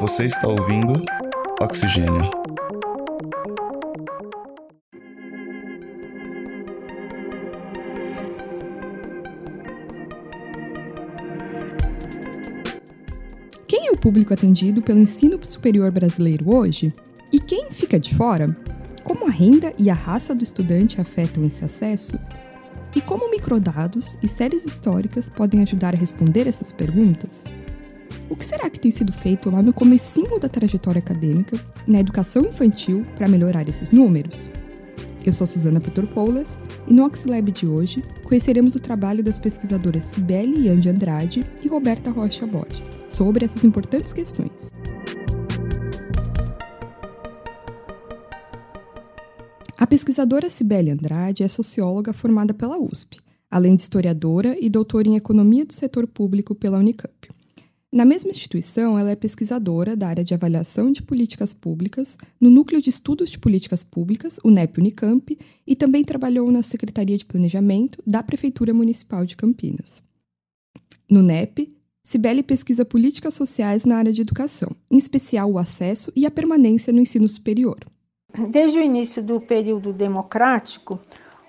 Você está ouvindo Oxigênio. Quem é o público atendido pelo ensino superior brasileiro hoje? E quem fica de fora? Como a renda e a raça do estudante afetam esse acesso? E como microdados e séries históricas podem ajudar a responder essas perguntas? O que será que tem sido feito lá no comecinho da trajetória acadêmica, na educação infantil, para melhorar esses números? Eu sou Suzana Petorpoulas e no Oxilab de hoje conheceremos o trabalho das pesquisadoras Cibele Yandi Andrade e Roberta Rocha Borges sobre essas importantes questões. A pesquisadora Cibele Andrade é socióloga formada pela USP, além de historiadora e doutora em Economia do Setor Público pela Unicamp. Na mesma instituição, ela é pesquisadora da área de avaliação de políticas públicas no Núcleo de Estudos de Políticas Públicas, o NEP Unicamp, e também trabalhou na Secretaria de Planejamento da Prefeitura Municipal de Campinas. No NEP, Cibele pesquisa políticas sociais na área de educação, em especial o acesso e a permanência no ensino superior. Desde o início do período democrático,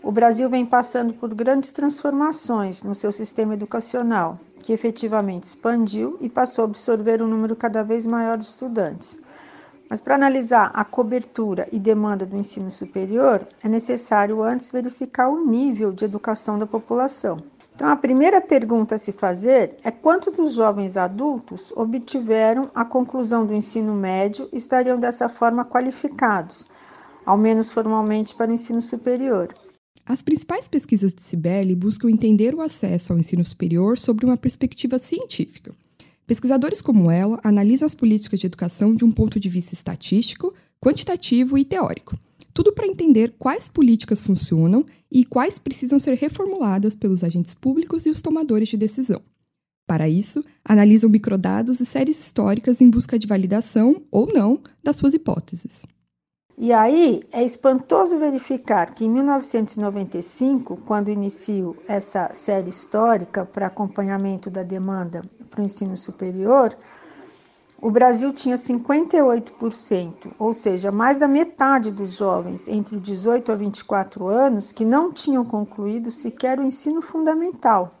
o Brasil vem passando por grandes transformações no seu sistema educacional, que efetivamente expandiu e passou a absorver um número cada vez maior de estudantes. Mas para analisar a cobertura e demanda do ensino superior, é necessário antes verificar o nível de educação da população. Então, a primeira pergunta a se fazer é quanto dos jovens adultos obtiveram a conclusão do ensino médio e estariam dessa forma qualificados, ao menos formalmente, para o ensino superior. As principais pesquisas de Cibele buscam entender o acesso ao ensino superior sobre uma perspectiva científica. Pesquisadores como ela analisam as políticas de educação de um ponto de vista estatístico, quantitativo e teórico tudo para entender quais políticas funcionam e quais precisam ser reformuladas pelos agentes públicos e os tomadores de decisão. Para isso, analisam microdados e séries históricas em busca de validação ou não das suas hipóteses. E aí é espantoso verificar que em 1995, quando inicio essa série histórica para acompanhamento da demanda para o ensino superior, o Brasil tinha 58%, ou seja, mais da metade dos jovens entre 18 a 24 anos que não tinham concluído sequer o ensino fundamental.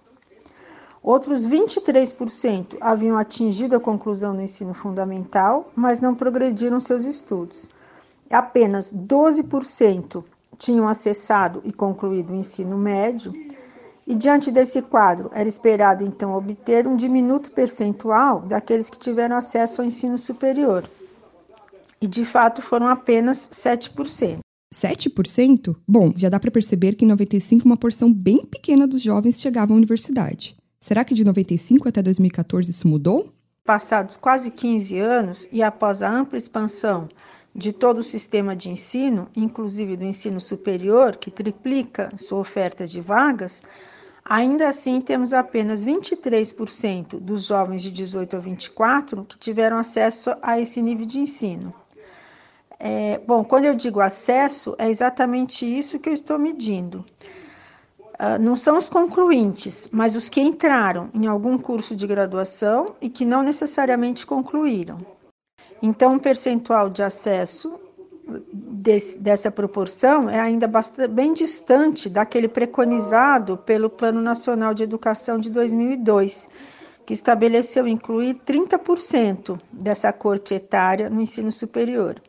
Outros 23% haviam atingido a conclusão do ensino fundamental, mas não progrediram seus estudos. Apenas 12% tinham acessado e concluído o ensino médio e diante desse quadro, era esperado então obter um diminuto percentual daqueles que tiveram acesso ao ensino superior. E de fato foram apenas 7%. 7%? Bom, já dá para perceber que em 95 uma porção bem pequena dos jovens chegava à universidade. Será que de 95 até 2014 isso mudou? Passados quase 15 anos e após a ampla expansão de todo o sistema de ensino, inclusive do ensino superior, que triplica sua oferta de vagas, Ainda assim, temos apenas 23% dos jovens de 18 a 24 que tiveram acesso a esse nível de ensino. É, bom, quando eu digo acesso, é exatamente isso que eu estou medindo. Uh, não são os concluintes, mas os que entraram em algum curso de graduação e que não necessariamente concluíram. Então, o percentual de acesso desse, dessa proporção é ainda bastante, bem distante daquele preconizado pelo Plano Nacional de Educação de 2002, que estabeleceu incluir 30% dessa corte etária no ensino superior.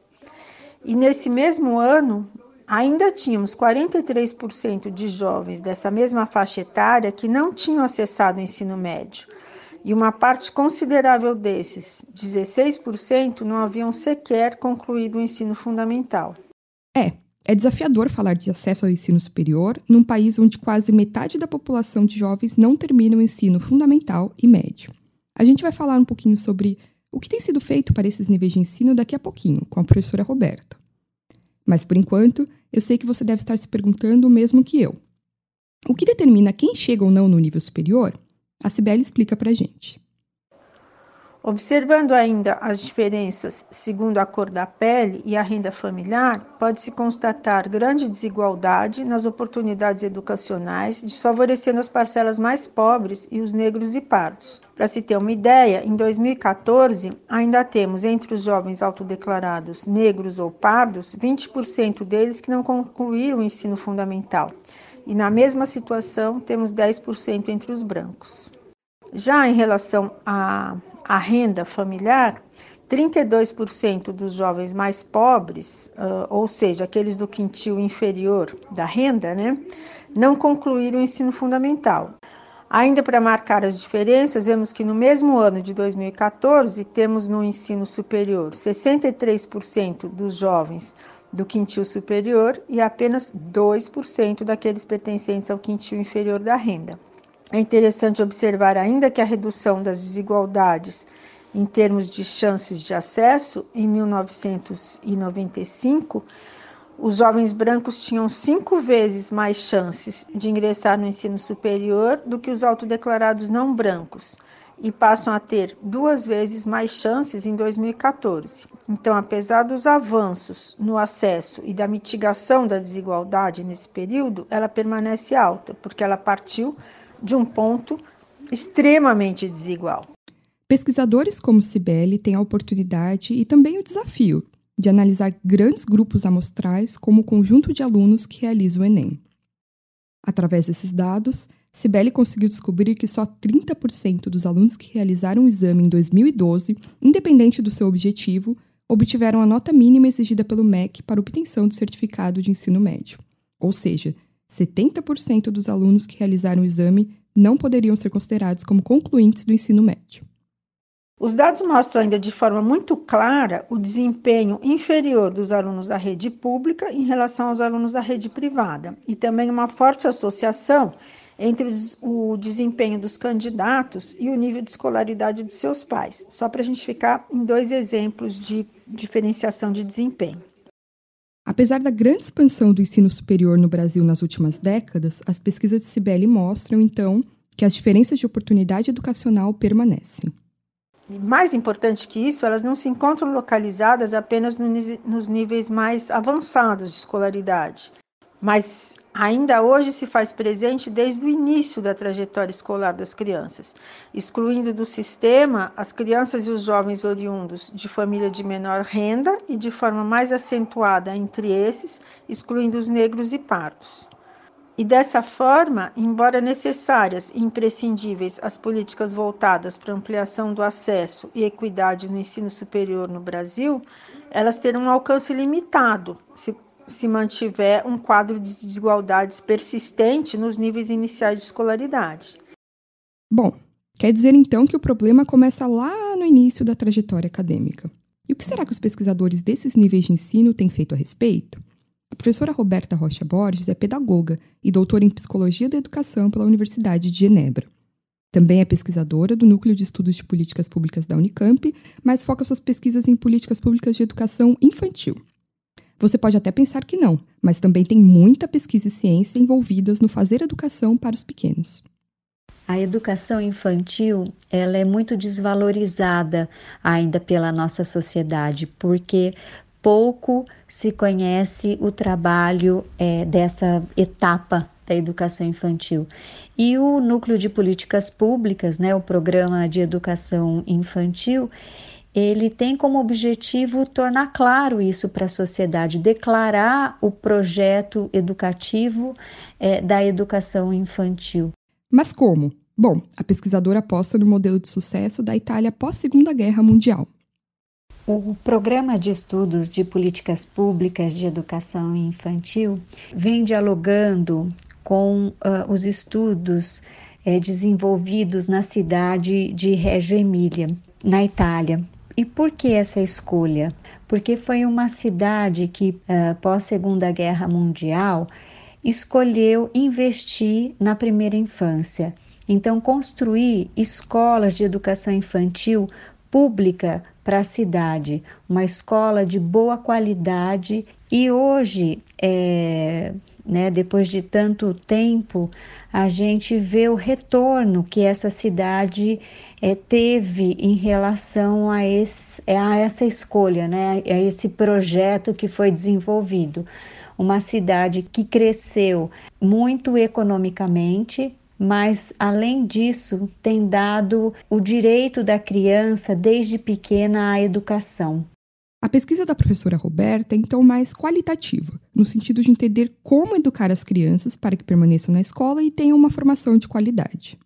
E nesse mesmo ano, ainda tínhamos 43% de jovens dessa mesma faixa etária que não tinham acessado o ensino médio e uma parte considerável desses, 16%, não haviam sequer concluído o ensino fundamental. É, é desafiador falar de acesso ao ensino superior num país onde quase metade da população de jovens não termina o ensino fundamental e médio. A gente vai falar um pouquinho sobre o que tem sido feito para esses níveis de ensino daqui a pouquinho, com a professora Roberta. Mas por enquanto, eu sei que você deve estar se perguntando o mesmo que eu. O que determina quem chega ou não no nível superior a Cibele explica para gente. Observando ainda as diferenças segundo a cor da pele e a renda familiar, pode-se constatar grande desigualdade nas oportunidades educacionais, desfavorecendo as parcelas mais pobres e os negros e pardos. Para se ter uma ideia, em 2014, ainda temos entre os jovens autodeclarados negros ou pardos, 20% deles que não concluíram o ensino fundamental. E na mesma situação, temos 10% entre os brancos. Já em relação a a renda familiar, 32% dos jovens mais pobres, uh, ou seja, aqueles do quintil inferior da renda, né, não concluíram o ensino fundamental. Ainda para marcar as diferenças, vemos que no mesmo ano de 2014, temos no ensino superior 63% dos jovens do quintil superior e apenas 2% daqueles pertencentes ao quintil inferior da renda. É interessante observar ainda que a redução das desigualdades em termos de chances de acesso, em 1995, os jovens brancos tinham cinco vezes mais chances de ingressar no ensino superior do que os autodeclarados não brancos e passam a ter duas vezes mais chances em 2014. Então, apesar dos avanços no acesso e da mitigação da desigualdade nesse período, ela permanece alta, porque ela partiu de um ponto extremamente desigual. Pesquisadores como Cibele têm a oportunidade e também o desafio de analisar grandes grupos amostrais como o conjunto de alunos que realizam o Enem. Através desses dados, Cibele conseguiu descobrir que só 30% dos alunos que realizaram o exame em 2012, independente do seu objetivo, obtiveram a nota mínima exigida pelo MEC para obtenção do certificado de ensino médio. Ou seja, 70% dos alunos que realizaram o exame não poderiam ser considerados como concluintes do ensino médio. Os dados mostram ainda de forma muito clara o desempenho inferior dos alunos da rede pública em relação aos alunos da rede privada e também uma forte associação entre o desempenho dos candidatos e o nível de escolaridade dos seus pais, só para a gente ficar em dois exemplos de diferenciação de desempenho. Apesar da grande expansão do ensino superior no Brasil nas últimas décadas, as pesquisas de Cibele mostram, então, que as diferenças de oportunidade educacional permanecem. Mais importante que isso, elas não se encontram localizadas apenas nos níveis mais avançados de escolaridade, mas ainda hoje se faz presente desde o início da trajetória escolar das crianças, excluindo do sistema as crianças e os jovens oriundos de família de menor renda e de forma mais acentuada entre esses, excluindo os negros e pardos. E dessa forma, embora necessárias e imprescindíveis as políticas voltadas para ampliação do acesso e equidade no ensino superior no Brasil, elas terão um alcance limitado se se mantiver um quadro de desigualdades persistente nos níveis iniciais de escolaridade. Bom, quer dizer então que o problema começa lá no início da trajetória acadêmica. E o que será que os pesquisadores desses níveis de ensino têm feito a respeito? A professora Roberta Rocha Borges é pedagoga e doutora em Psicologia da Educação pela Universidade de Genebra. Também é pesquisadora do Núcleo de Estudos de Políticas Públicas da Unicamp, mas foca suas pesquisas em políticas públicas de educação infantil. Você pode até pensar que não, mas também tem muita pesquisa e ciência envolvidas no fazer educação para os pequenos. A educação infantil ela é muito desvalorizada ainda pela nossa sociedade, porque pouco se conhece o trabalho é, dessa etapa da educação infantil. E o Núcleo de Políticas Públicas, né, o Programa de Educação Infantil, ele tem como objetivo tornar claro isso para a sociedade, declarar o projeto educativo é, da educação infantil. Mas como? Bom, a pesquisadora aposta no modelo de sucesso da Itália pós-Segunda Guerra Mundial. O Programa de Estudos de Políticas Públicas de Educação Infantil vem dialogando com uh, os estudos uh, desenvolvidos na cidade de Reggio Emília, na Itália, e por que essa escolha? Porque foi uma cidade que, uh, pós Segunda Guerra Mundial, escolheu investir na primeira infância. Então, construir escolas de educação infantil pública para a cidade, uma escola de boa qualidade e hoje, é, né, depois de tanto tempo, a gente vê o retorno que essa cidade é, teve em relação a, esse, a essa escolha, né, a esse projeto que foi desenvolvido. Uma cidade que cresceu muito economicamente, mas além disso tem dado o direito da criança desde pequena à educação. A pesquisa da professora Roberta é então mais qualitativa, no sentido de entender como educar as crianças para que permaneçam na escola e tenham uma formação de qualidade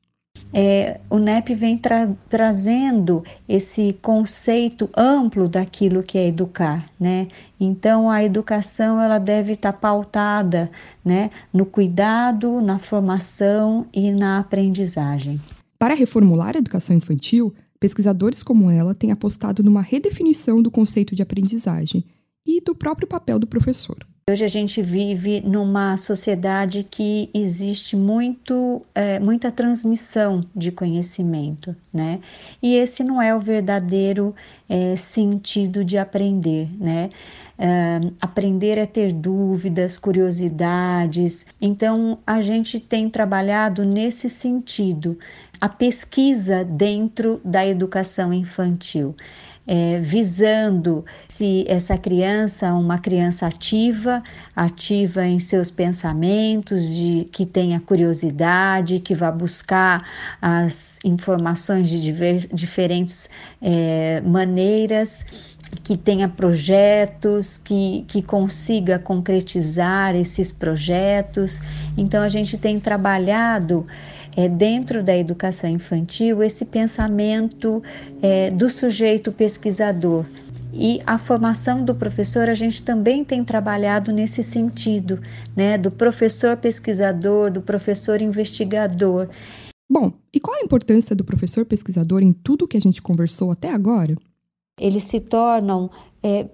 é, o NEP vem tra trazendo esse conceito amplo daquilo que é educar, né? Então a educação ela deve estar pautada, né, no cuidado, na formação e na aprendizagem. Para reformular a educação infantil, pesquisadores como ela têm apostado numa redefinição do conceito de aprendizagem e do próprio papel do professor. Hoje a gente vive numa sociedade que existe muito, é, muita transmissão de conhecimento, né? E esse não é o verdadeiro é, sentido de aprender, né? É, aprender é ter dúvidas, curiosidades. Então a gente tem trabalhado nesse sentido, a pesquisa dentro da educação infantil é, visando se essa criança uma criança ativa, ativa em seus pensamentos, de que tenha curiosidade, que vá buscar as informações de diver, diferentes é, maneiras que tenha projetos, que, que consiga concretizar esses projetos. Então, a gente tem trabalhado é, dentro da educação infantil esse pensamento é, do sujeito pesquisador. E a formação do professor, a gente também tem trabalhado nesse sentido, né, do professor pesquisador, do professor investigador. Bom, e qual a importância do professor pesquisador em tudo que a gente conversou até agora? Eles se tornam é,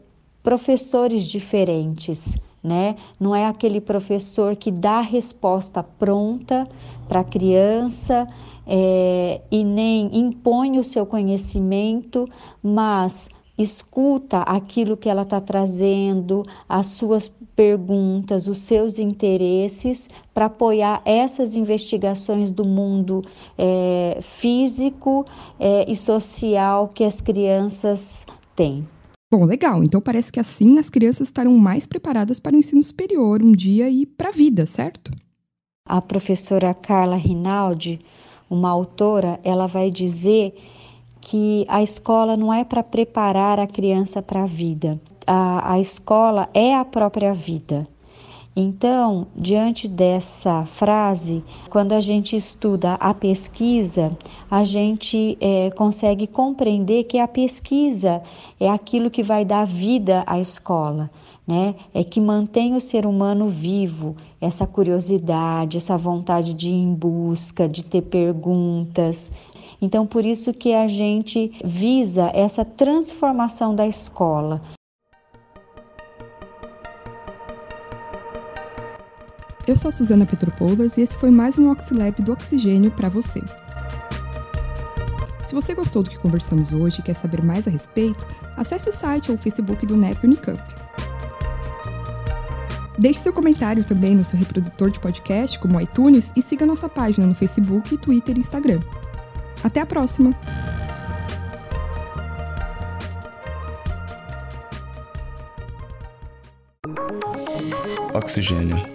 professores diferentes, né? Não é aquele professor que dá a resposta pronta para a criança é, e nem impõe o seu conhecimento, mas escuta aquilo que ela está trazendo, as suas perguntas, os seus interesses, para apoiar essas investigações do mundo é, físico é, e social que as crianças têm. Bom, legal. Então parece que assim as crianças estarão mais preparadas para o ensino superior um dia e para a vida, certo? A professora Carla Rinaldi, uma autora, ela vai dizer que a escola não é para preparar a criança para a vida. A, a escola é a própria vida. Então, diante dessa frase, quando a gente estuda a pesquisa, a gente é, consegue compreender que a pesquisa é aquilo que vai dar vida à escola, né? É que mantém o ser humano vivo, essa curiosidade, essa vontade de ir em busca, de ter perguntas. Então, por isso que a gente visa essa transformação da escola, Eu sou Suzana Petropoulos e esse foi mais um Oxilab do Oxigênio para você. Se você gostou do que conversamos hoje e quer saber mais a respeito, acesse o site ou o Facebook do NEP Unicamp. Deixe seu comentário também no seu reprodutor de podcast, como iTunes, e siga nossa página no Facebook, Twitter e Instagram. Até a próxima! Oxigênio